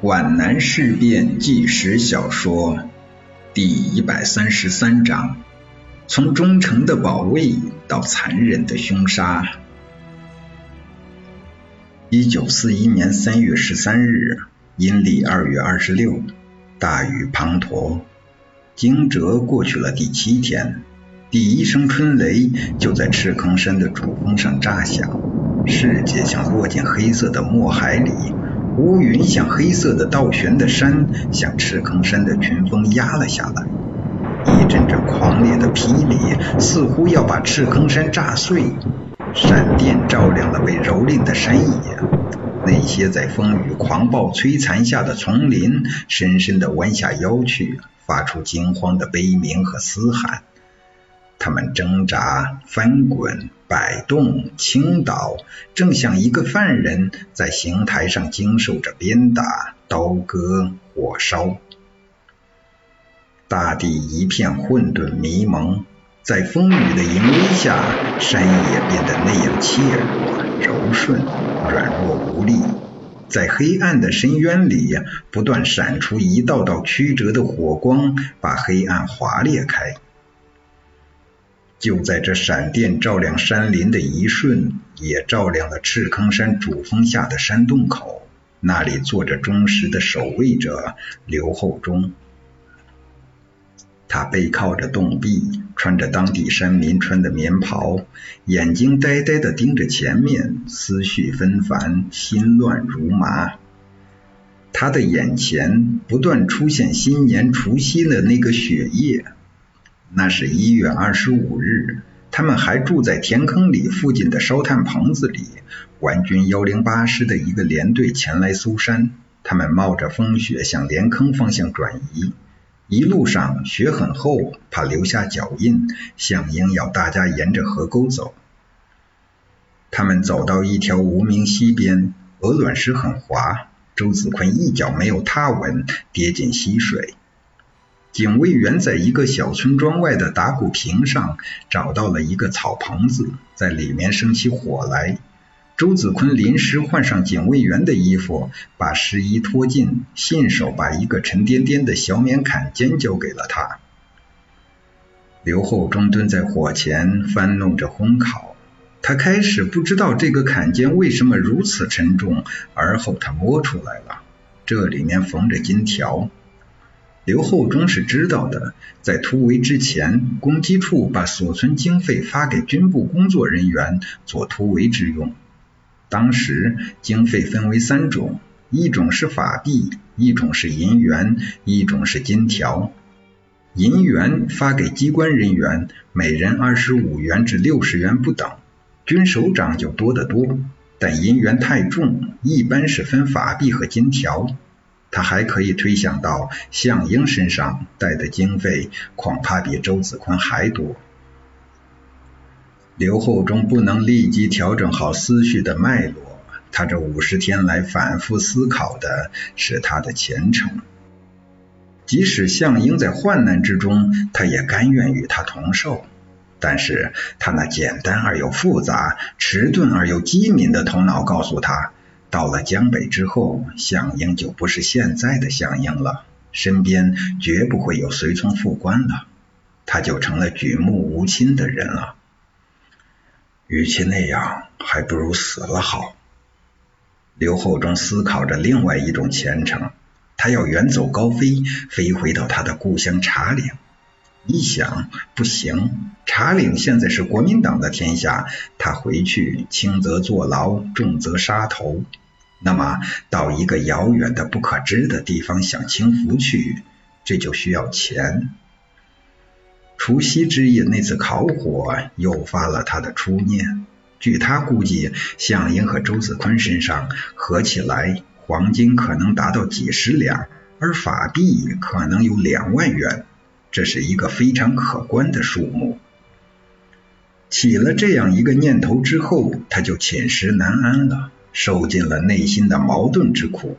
皖南事变纪实小说第一百三十三章：从忠诚的保卫到残忍的凶杀。一九四一年三月十三日，阴历二月二十六，大雨滂沱。惊蛰过去了第七天，第一声春雷就在赤坑山的主峰上炸响，世界像落进黑色的墨海里。乌云像黑色的倒悬的山，向赤坑山的群峰压了下来。一阵阵狂烈的霹雳，似乎要把赤坑山炸碎。闪电照亮了被蹂躏的山野，那些在风雨狂暴摧残下的丛林，深深地弯下腰去，发出惊慌的悲鸣和嘶喊。他们挣扎、翻滚、摆动、倾倒，正像一个犯人在刑台上经受着鞭打、刀割、火烧。大地一片混沌迷蒙，在风雨的淫威下，山野变得那样怯弱、柔顺、软弱无力。在黑暗的深渊里，不断闪出一道道曲折的火光，把黑暗划裂开。就在这闪电照亮山林的一瞬，也照亮了赤坑山主峰下的山洞口。那里坐着忠实的守卫者刘厚忠，他背靠着洞壁，穿着当地山民穿的棉袍，眼睛呆呆地盯着前面，思绪纷繁，心乱如麻。他的眼前不断出现新年除夕的那个雪夜。那是一月二十五日，他们还住在田坑里附近的烧炭棚子里。皖军幺零八师的一个连队前来搜山，他们冒着风雪向连坑方向转移。一路上雪很厚，怕留下脚印，项英要大家沿着河沟走。他们走到一条无名溪边，鹅卵石很滑，周子坤一脚没有踏稳，跌进溪水。警卫员在一个小村庄外的打谷坪上找到了一个草棚子，在里面生起火来。周子坤临时换上警卫员的衣服，把湿衣脱尽，信手把一个沉甸甸的小棉坎肩交给了他。刘厚忠蹲在火前翻弄着烘烤，他开始不知道这个坎肩为什么如此沉重，而后他摸出来了，这里面缝着金条。刘厚忠是知道的，在突围之前，攻击处把所存经费发给军部工作人员做突围之用。当时经费分为三种，一种是法币，一种是银元，一种是金条。银元发给机关人员，每人二十五元至六十元不等，军首长就多得多。但银元太重，一般是分法币和金条。他还可以推想到项英身上带的经费，恐怕比周子坤还多。刘厚忠不能立即调整好思绪的脉络，他这五十天来反复思考的是他的前程。即使项英在患难之中，他也甘愿与他同受。但是他那简单而又复杂、迟钝而又机敏的头脑告诉他。到了江北之后，项英就不是现在的项英了，身边绝不会有随从副官了，他就成了举目无亲的人了。与其那样，还不如死了好。刘厚忠思考着另外一种前程，他要远走高飞，飞回到他的故乡茶岭。一想，不行，茶岭现在是国民党的天下，他回去轻则坐牢，重则杀头。那么，到一个遥远的不可知的地方享清福去，这就需要钱。除夕之夜那次烤火诱发了他的初念。据他估计，项英和周子坤身上合起来黄金可能达到几十两，而法币可能有两万元。这是一个非常可观的数目。起了这样一个念头之后，他就寝食难安了，受尽了内心的矛盾之苦，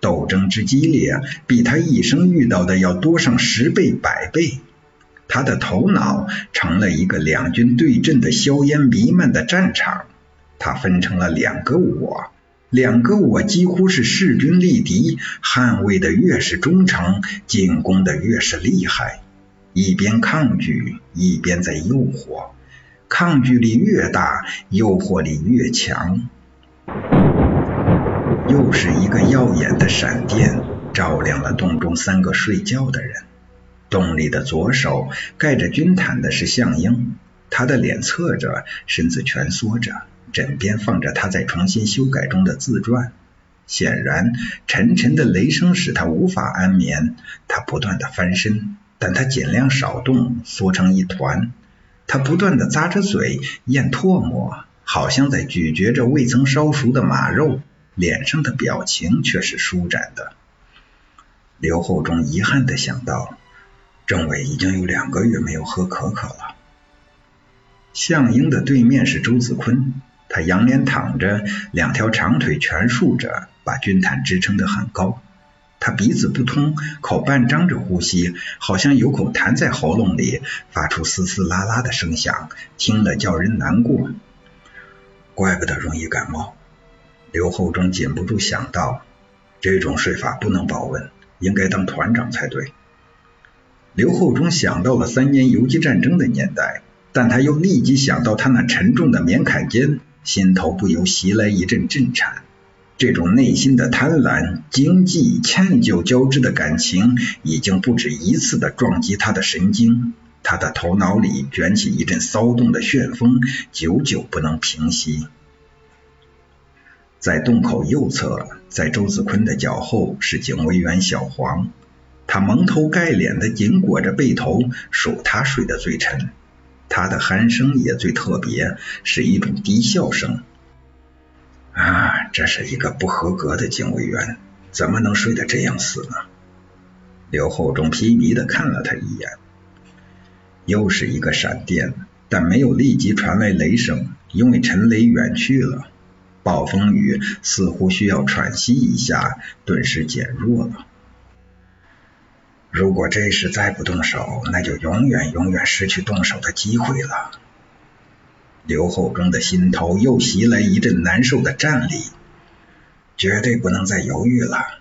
斗争之激烈，比他一生遇到的要多上十倍百倍。他的头脑成了一个两军对阵的硝烟弥漫的战场，他分成了两个我，两个我几乎是势均力敌，捍卫的越是忠诚，进攻的越是厉害。一边抗拒，一边在诱惑，抗拒力越大，诱惑力越强。又是一个耀眼的闪电，照亮了洞中三个睡觉的人。洞里的左手盖着军毯的是向英，他的脸侧着，身子蜷缩着。枕边放着他在重新修改中的自传，显然沉沉的雷声使他无法安眠。他不断的翻身，但他尽量少动，缩成一团。他不断的咂着嘴咽唾沫，好像在咀嚼着未曾烧熟的马肉，脸上的表情却是舒展的。刘厚忠遗憾的想到，政委已经有两个月没有喝可可了。向英的对面是周子坤。他仰脸躺着，两条长腿蜷竖着，把军毯支撑得很高。他鼻子不通，口半张着呼吸，好像有口痰在喉咙里，发出嘶嘶啦啦的声响，听了叫人难过。怪不得容易感冒。刘厚忠禁不住想到，这种睡法不能保温，应该当团长才对。刘厚忠想到了三年游击战争的年代，但他又立即想到他那沉重的棉坎肩。心头不由袭来一阵震颤，这种内心的贪婪、经济、歉疚交织的感情，已经不止一次的撞击他的神经，他的头脑里卷起一阵骚动的旋风，久久不能平息。在洞口右侧，在周子坤的脚后是警卫员小黄，他蒙头盖脸的紧裹着被头，数他睡得最沉。他的鼾声也最特别，是一种低笑声。啊，这是一个不合格的警卫员，怎么能睡得这样死呢？刘厚忠疲迷的看了他一眼。又是一个闪电，但没有立即传来雷声，因为陈雷远去了。暴风雨似乎需要喘息一下，顿时减弱了。如果这时再不动手，那就永远永远失去动手的机会了。刘厚忠的心头又袭来一阵难受的战栗，绝对不能再犹豫了。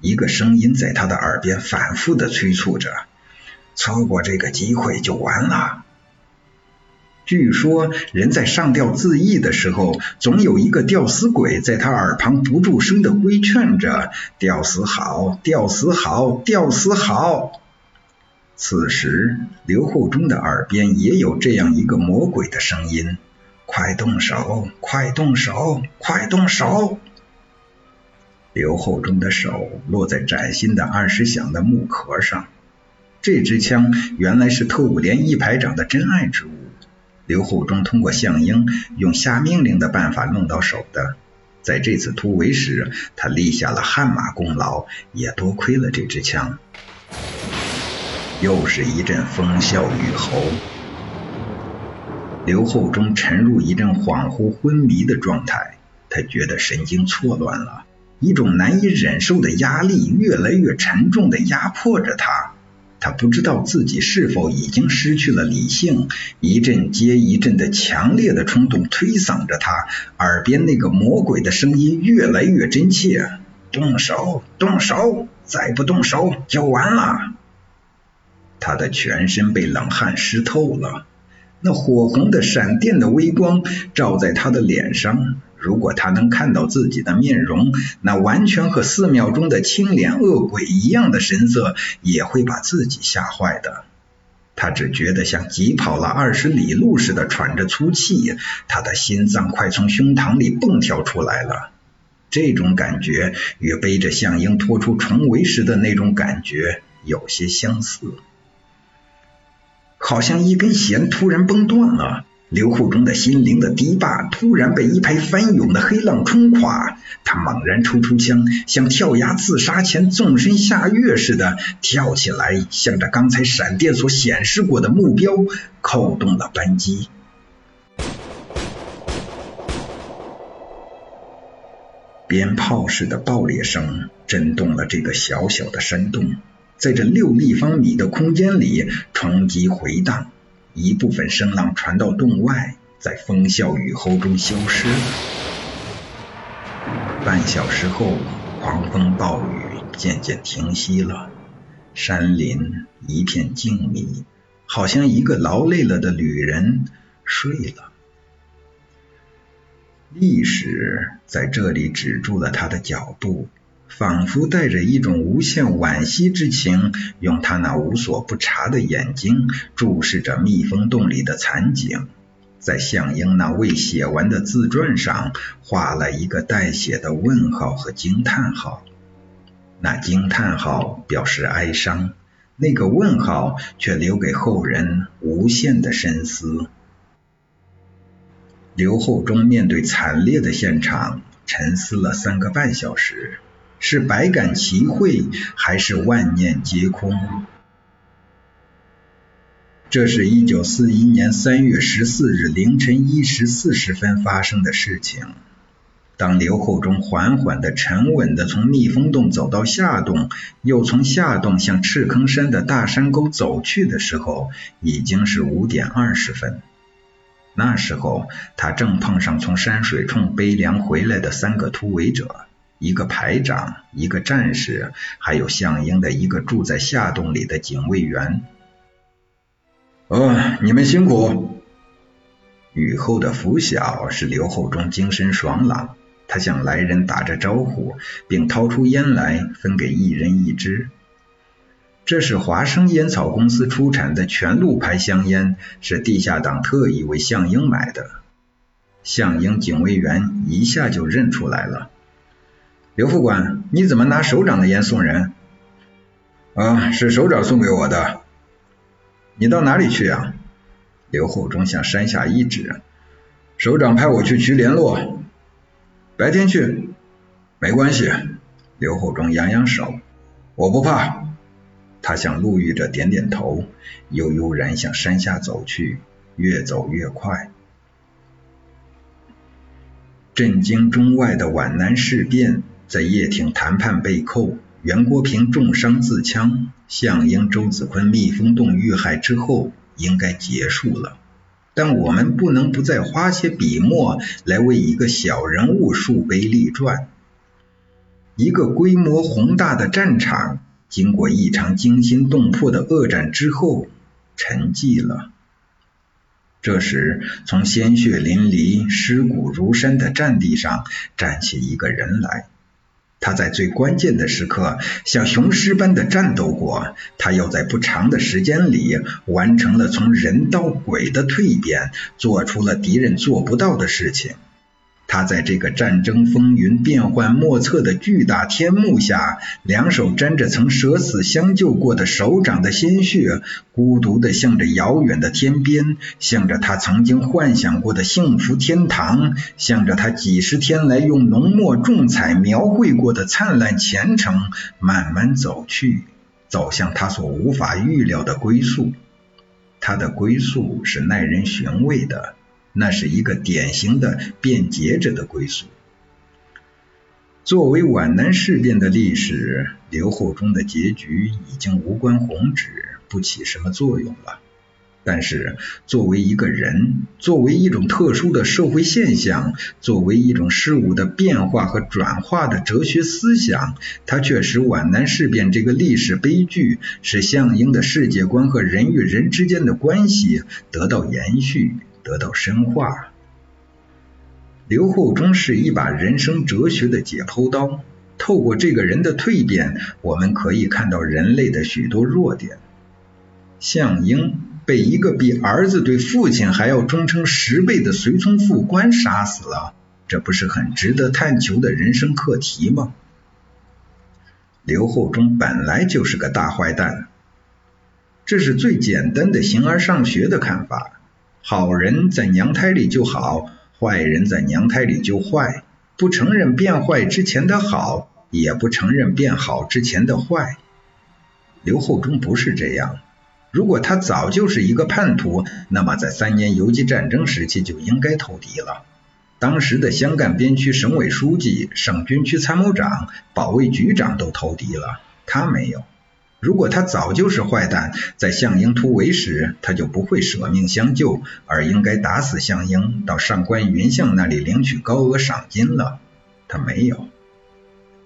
一个声音在他的耳边反复的催促着：错过这个机会就完了。据说，人在上吊自缢的时候，总有一个吊死鬼在他耳旁不住声的规劝着：“吊死好，吊死好，吊死好。”此时，刘厚忠的耳边也有这样一个魔鬼的声音：“快动手，快动手，快动手！”刘厚忠的手落在崭新的二十响的木壳上，这支枪原来是特务连一排长的珍爱之物。刘厚忠通过向英用下命令的办法弄到手的，在这次突围时，他立下了汗马功劳，也多亏了这支枪。又是一阵风啸雨吼，刘厚忠沉入一阵恍惚昏迷的状态，他觉得神经错乱了，一种难以忍受的压力越来越沉重的压迫着他。他不知道自己是否已经失去了理性，一阵接一阵的强烈的冲动推搡着他，耳边那个魔鬼的声音越来越真切：“动手，动手，再不动手就完了。”他的全身被冷汗湿透了，那火红的闪电的微光照在他的脸上。如果他能看到自己的面容，那完全和寺庙中的青脸恶鬼一样的神色，也会把自己吓坏的。他只觉得像急跑了二十里路似的喘着粗气，他的心脏快从胸膛里蹦跳出来了。这种感觉与背着向英拖出重围时的那种感觉有些相似，好像一根弦突然崩断了。刘厚忠的心灵的堤坝突然被一排翻涌的黑浪冲垮，他猛然抽出枪，像跳崖自杀前纵身下跃似的跳起来，向着刚才闪电所显示过的目标扣动了扳机。鞭炮似的爆裂声震动了这个小小的山洞，在这六立方米的空间里冲击回荡。一部分声浪传到洞外，在风啸雨后中消失了。半小时后，狂风暴雨渐渐停息了，山林一片静谧，好像一个劳累了的旅人睡了。历史在这里止住了他的脚步，仿佛带着一种无限惋惜之情，用他那无所不察的眼睛注视着蜜蜂洞里的惨景，在向英那未写完的自传上画了一个带血的问号和惊叹号。那惊叹号表示哀伤，那个问号却留给后人无限的深思。刘厚忠面对惨烈的现场，沉思了三个半小时，是百感齐汇，还是万念皆空？这是一九四一年三月十四日凌晨一时四十分发生的事情。当刘厚忠缓缓的、沉稳的从蜜蜂洞走到下洞，又从下洞向赤坑山的大山沟走去的时候，已经是五点二十分。那时候，他正碰上从山水冲背粮回来的三个突围者，一个排长，一个战士，还有项英的一个住在下洞里的警卫员。哦，你们辛苦。雨后的拂晓使刘厚忠精神爽朗，他向来人打着招呼，并掏出烟来分给一人一支。这是华生烟草公司出产的全鹿牌香烟，是地下党特意为向英买的。向英警卫员一下就认出来了。刘副官，你怎么拿首长的烟送人？啊，是首长送给我的。你到哪里去啊？刘厚忠向山下一指。首长派我去局联络。白天去？没关系。刘厚忠扬扬手。我不怕。他向陆玉者点点头，悠悠然向山下走去，越走越快。震惊中外的皖南事变，在叶挺谈判被扣，袁国平重伤自枪，项英、周子坤蜜蜂洞遇害之后，应该结束了。但我们不能不再花些笔墨来为一个小人物树碑立传，一个规模宏大的战场。经过一场惊心动魄的恶战之后，沉寂了。这时，从鲜血淋漓、尸骨如山的战地上站起一个人来。他在最关键的时刻像雄狮般的战斗过，他又在不长的时间里完成了从人到鬼的蜕变，做出了敌人做不到的事情。他在这个战争风云变幻莫测的巨大天幕下，两手沾着曾舍死相救过的首长的鲜血，孤独地向着遥远的天边，向着他曾经幻想过的幸福天堂，向着他几十天来用浓墨重彩描绘过的灿烂前程，慢慢走去，走向他所无法预料的归宿。他的归宿是耐人寻味的。那是一个典型的变节者的归宿。作为皖南事变的历史，刘厚忠的结局已经无关宏旨，不起什么作用了。但是，作为一个人，作为一种特殊的社会现象，作为一种事物的变化和转化的哲学思想，它却使皖南事变这个历史悲剧，使项英的世界观和人与人之间的关系得到延续。得到深化。刘厚忠是一把人生哲学的解剖刀，透过这个人的蜕变，我们可以看到人类的许多弱点。项英被一个比儿子对父亲还要忠诚十倍的随从副官杀死了，这不是很值得探求的人生课题吗？刘厚忠本来就是个大坏蛋，这是最简单的形而上学的看法。好人在娘胎里就好，坏人在娘胎里就坏。不承认变坏之前的好，也不承认变好之前的坏。刘厚忠不是这样。如果他早就是一个叛徒，那么在三年游击战争时期就应该投敌了。当时的湘赣边区省委书记、省军区参谋长、保卫局长都投敌了，他没有。如果他早就是坏蛋，在项英突围时，他就不会舍命相救，而应该打死项英，到上官云相那里领取高额赏金了。他没有。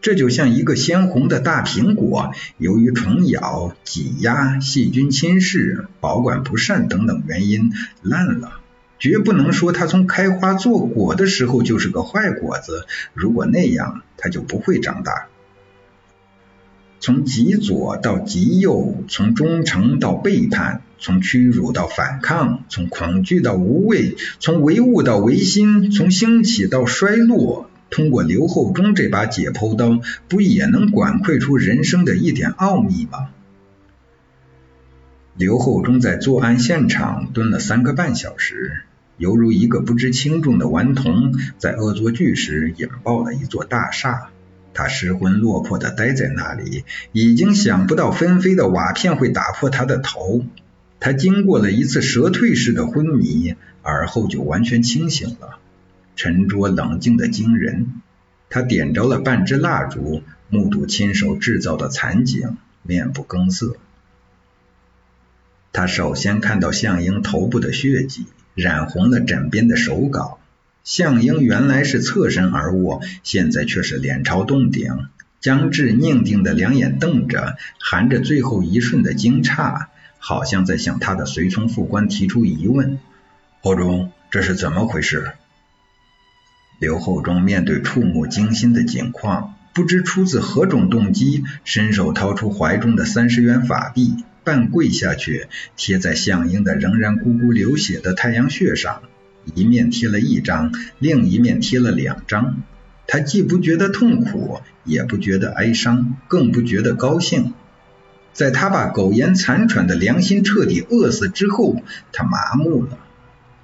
这就像一个鲜红的大苹果，由于虫咬、挤压、细菌侵蚀、保管不善等等原因烂了。绝不能说它从开花做果的时候就是个坏果子，如果那样，它就不会长大。从极左到极右，从忠诚到背叛，从屈辱到反抗，从恐惧到无畏，从唯物到唯心，从兴起到衰落，通过刘厚忠这把解剖刀，不也能管窥出人生的一点奥秘吗？刘厚忠在作案现场蹲了三个半小时，犹如一个不知轻重的顽童，在恶作剧时引爆了一座大厦。他失魂落魄的待在那里，已经想不到纷飞的瓦片会打破他的头。他经过了一次蛇蜕式的昏迷，而后就完全清醒了，沉着冷静的惊人。他点着了半支蜡烛，目睹亲手制造的惨景，面不更色。他首先看到向英头部的血迹，染红了枕边的手稿。向英原来是侧身而卧，现在却是脸朝洞顶，僵滞凝定的两眼瞪着，含着最后一瞬的惊诧，好像在向他的随从副官提出疑问：“侯忠，这是怎么回事？”刘厚忠面对触目惊心的景况，不知出自何种动机，伸手掏出怀中的三十元法币，半跪下去，贴在向英的仍然咕咕流血的太阳穴上。一面贴了一张，另一面贴了两张。他既不觉得痛苦，也不觉得哀伤，更不觉得高兴。在他把苟延残喘的良心彻底饿死之后，他麻木了，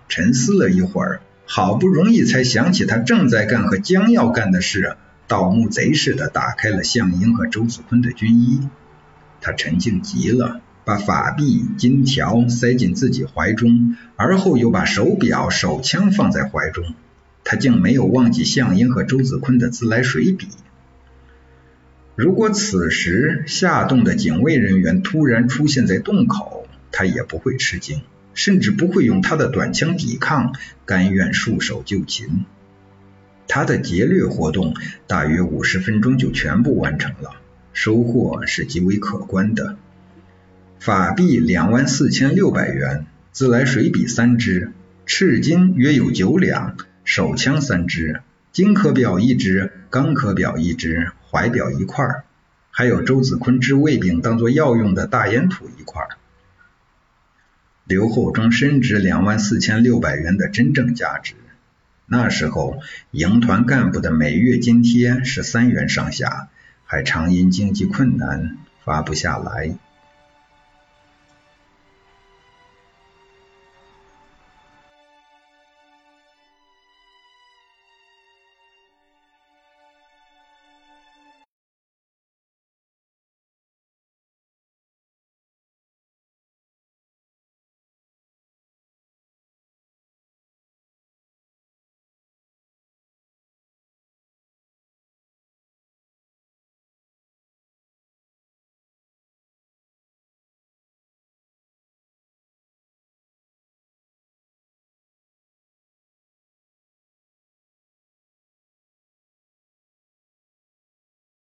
沉思了一会儿，好不容易才想起他正在干和将要干的事，盗墓贼似的打开了向英和周子坤的军衣。他沉静极了。把法币、金条塞进自己怀中，而后又把手表、手枪放在怀中。他竟没有忘记向英和周子坤的自来水笔。如果此时下洞的警卫人员突然出现在洞口，他也不会吃惊，甚至不会用他的短枪抵抗，甘愿束手就擒。他的劫掠活动大约五十分钟就全部完成了，收获是极为可观的。法币两万四千六百元，自来水笔三支，赤金约有九两，手枪三支，金刻表一支，钢刻表一支，怀表一块，还有周子坤治胃病当做药用的大烟土一块。刘厚忠深知两万四千六百元的真正价值，那时候营团干部的每月津贴是三元上下，还常因经济困难发不下来。